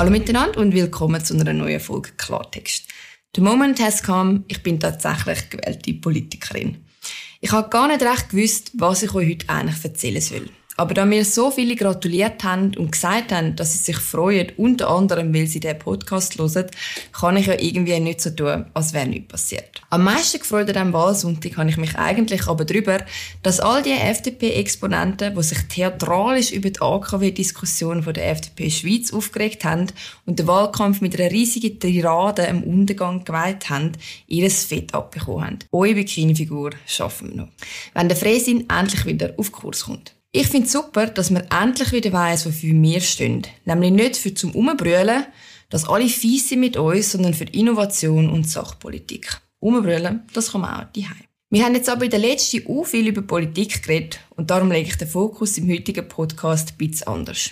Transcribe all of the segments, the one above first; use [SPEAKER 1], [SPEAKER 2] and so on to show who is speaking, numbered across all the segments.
[SPEAKER 1] Hallo miteinander und willkommen zu einer neuen Folge Klartext. The moment has come, ich bin tatsächlich gewählte Politikerin. Ich habe gar nicht recht gewusst, was ich euch heute eigentlich erzählen soll. Aber da mir so viele gratuliert haben und gesagt haben, dass sie sich freuen, unter anderem, weil sie den Podcast hören, kann ich ja irgendwie nicht so tun, als wäre nichts passiert. Am meisten gefreut an diesem Wahlsonntag habe ich mich eigentlich aber darüber, dass all die FDP-Exponenten, die sich theatralisch über die AKW-Diskussion der FDP Schweiz aufgeregt haben und den Wahlkampf mit einer riesigen Tirade im Untergang geweiht haben, ihres Fett abbekommen haben. Eure Bikini-Figur schaffen wir noch. Wenn der Fräsin endlich wieder auf Kurs kommt. Ich finde es super, dass man endlich wieder weiss, wofür wir stehen. Nämlich nicht für zum Umbrüllen, dass alle fies sind mit uns, sondern für Innovation und Sachpolitik. Umbrüllen, das man auch daheim. Wir haben jetzt aber in der letzten auch viel über Politik geredet und darum lege ich den Fokus im heutigen Podcast ein bisschen anders.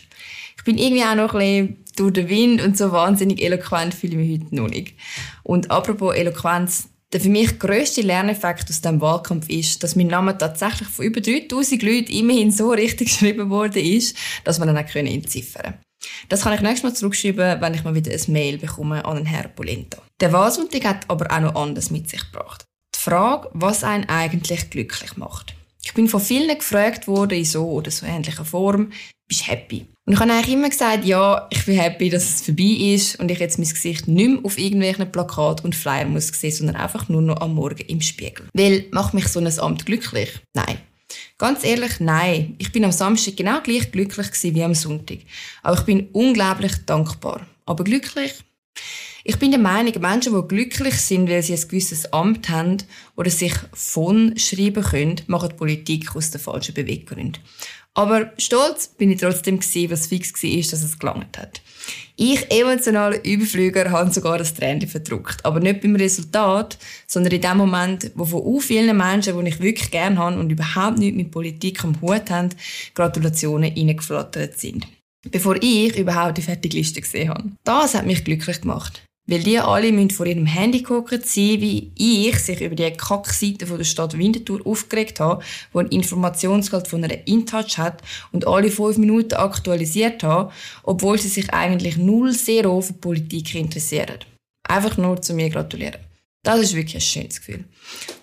[SPEAKER 1] Ich bin irgendwie auch noch ein bisschen durch den Wind und so wahnsinnig eloquent fühle ich mich heute noch nicht. Und apropos Eloquenz, der für mich grösste Lerneffekt aus diesem Wahlkampf ist, dass mein Name tatsächlich von über 3000 Leuten immerhin so richtig geschrieben worden ist, dass man ihn auch entziffern können. Das kann ich nächstes Mal zurückschreiben, wenn ich mal wieder ein Mail bekomme an den Herrn Polenta. Der Wahlsonntag hat aber auch noch anders mit sich gebracht. Die Frage, was einen eigentlich glücklich macht. Ich bin von vielen gefragt worden in so oder so ähnlicher Form, bist du happy? Und ich habe eigentlich immer gesagt, ja, ich bin happy, dass es vorbei ist und ich jetzt mein Gesicht nicht mehr auf irgendwelchen Plakaten und Flyer muss sehen, sondern einfach nur noch am Morgen im Spiegel. Weil, macht mich so ein Amt glücklich? Nein. Ganz ehrlich, nein. Ich bin am Samstag genau gleich glücklich wie am Sonntag. Aber ich bin unglaublich dankbar. Aber glücklich? Ich bin der Meinung, Menschen, die glücklich sind, weil sie ein gewisses Amt haben oder sich von schreiben können, machen Politik aus den falschen Beweggründen. Aber stolz bin ich trotzdem gewesen, was fix war, dass es gelangt hat. Ich, emotionaler Überflüger, habe sogar das Tränchen verdruckt. Aber nicht beim Resultat, sondern in dem Moment, wo von so vielen Menschen, die ich wirklich gerne habe und überhaupt nichts mit Politik am Hut haben, Gratulationen reingeflattert sind. Bevor ich überhaupt die Fertigliste gesehen habe. Das hat mich glücklich gemacht. Weil die alle müssen vor ihrem Handy gucken sein, wie ich sich über die Kackseite von der Stadt Winterthur aufgeregt habe, wo ein Informationsgehalt von einer InTouch hat und alle fünf Minuten aktualisiert habe, obwohl sie sich eigentlich null zero für Politik interessieren. Einfach nur zu mir gratulieren. Das ist wirklich ein schönes Gefühl.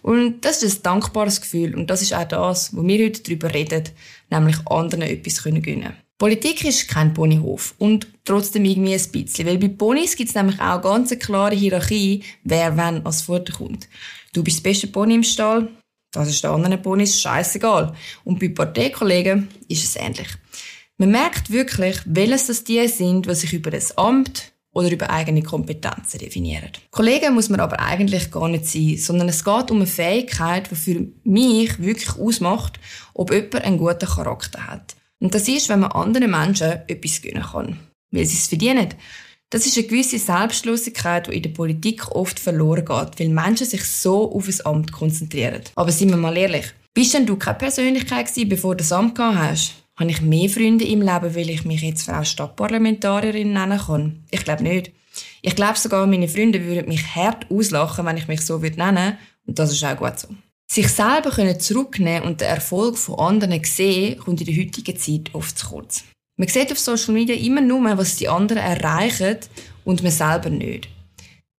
[SPEAKER 1] Und das ist ein dankbares Gefühl und das ist auch das, wo wir heute darüber reden, nämlich anderen etwas gönnen können. Politik ist kein Ponyhof und trotzdem irgendwie ein bisschen, weil bei Ponys gibt es nämlich auch ganz eine klare Hierarchie, wer wann als Futter kommt. Du bist das beste Pony im Stall, das ist den anderen Ponys scheißegal. Und bei Parteikollegen ist es ähnlich. Man merkt wirklich, welches das die sind, was sich über das Amt oder über eigene Kompetenzen definieren. Kollegen muss man aber eigentlich gar nicht sein, sondern es geht um eine Fähigkeit, die für mich wirklich ausmacht, ob jemand einen guten Charakter hat. Und das ist, wenn man anderen Menschen etwas gönnen kann. Weil sie es verdienen. Das ist eine gewisse Selbstlosigkeit, die in der Politik oft verloren geht, weil Menschen sich so auf ein Amt konzentrieren. Aber sind wir mal ehrlich, bist denn du keine Persönlichkeit gewesen, bevor du das Amt gehabt hast? Habe ich mehr Freunde im Leben, weil ich mich jetzt Frau Stadtparlamentarierin nennen kann? Ich glaube nicht. Ich glaube sogar, meine Freunde würden mich hart auslachen, wenn ich mich so nennen würde. Und das ist auch gut so. Sich selber können zurücknehmen und den Erfolg von anderen sehen, kommt in der heutigen Zeit oft zu kurz. Man sieht auf Social Media immer nur, was die anderen erreichen und man selber nicht.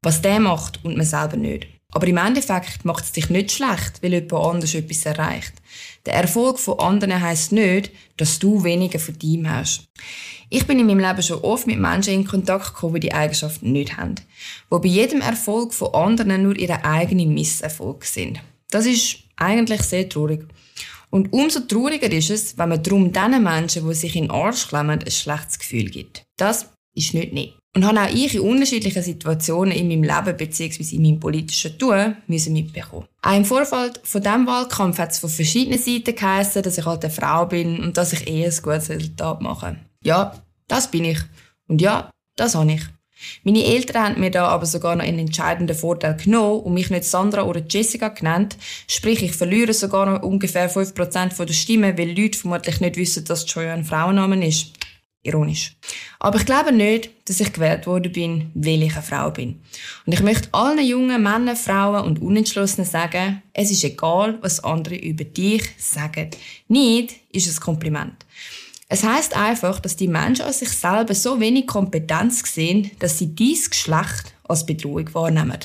[SPEAKER 1] Was der macht und man selber nicht. Aber im Endeffekt macht es dich nicht schlecht, weil jemand anders etwas erreicht. Der Erfolg von anderen heisst nicht, dass du weniger von ihm hast. Ich bin in meinem Leben schon oft mit Menschen in Kontakt gekommen, die die Eigenschaften nicht haben. Wo bei jedem Erfolg von anderen nur ihre eigenen Misserfolge sind. Das ist eigentlich sehr traurig. Und umso trauriger ist es, wenn man darum diesen Menschen, die sich in den Arsch klemmen, ein schlechtes Gefühl gibt. Das ist nicht nett. Und habe auch ich in unterschiedlichen Situationen in meinem Leben bzw. in meinem politischen Tun müssen mitbekommen. Auch im Vorfeld von diesem Wahlkampf hat es von verschiedenen Seiten geheißen, dass ich halt eine Frau bin und dass ich eher ein gutes Resultat mache. Ja, das bin ich. Und ja, das habe ich. Meine Eltern haben mir da aber sogar noch einen entscheidenden Vorteil genommen und mich nicht Sandra oder Jessica genannt. Sprich, ich verliere sogar noch ungefähr 5% der Stimmen, weil Leute vermutlich nicht wissen, dass Joy ein Frauenname ist. Ironisch. Aber ich glaube nicht, dass ich gewählt worden bin, weil ich eine Frau bin. Und ich möchte allen jungen Männern, Frauen und Unentschlossenen sagen, es ist egal, was andere über dich sagen. Nicht ist es Kompliment. Es heißt einfach, dass die Menschen an sich selber so wenig Kompetenz sehen, dass sie dies Geschlecht als Bedrohung wahrnehmen.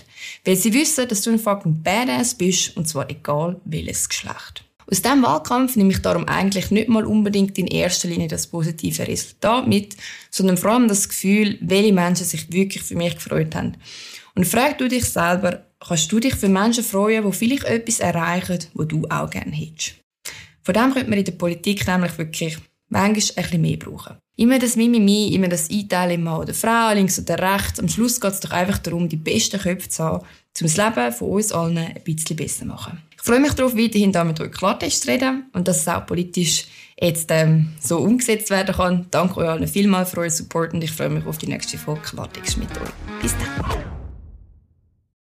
[SPEAKER 1] Weil sie wissen, dass du ein fucking Badass bist, und zwar egal welches Geschlecht. Aus diesem Wahlkampf nehme ich darum eigentlich nicht mal unbedingt in erster Linie das positive Resultat mit, sondern vor allem das Gefühl, welche Menschen sich wirklich für mich gefreut haben. Und frag du dich selber, kannst du dich für Menschen freuen, die vielleicht etwas erreichen, wo du auch gerne hättest? Von dem könnte man in der Politik nämlich wirklich manchmal ein bisschen mehr brauchen. Immer das Mimimi, immer das Einteilen in Mann oder Frau, links oder rechts. Am Schluss geht es doch einfach darum, die besten Köpfe zu haben, um das Leben von uns allen ein bisschen besser zu machen. Ich freue mich darauf, weiterhin da mit euch Klartext zu reden und dass es auch politisch jetzt ähm, so umgesetzt werden kann. Danke euch allen vielmals für euren Support und ich freue mich auf die nächste Folge Klartext mit euch. Bis dann.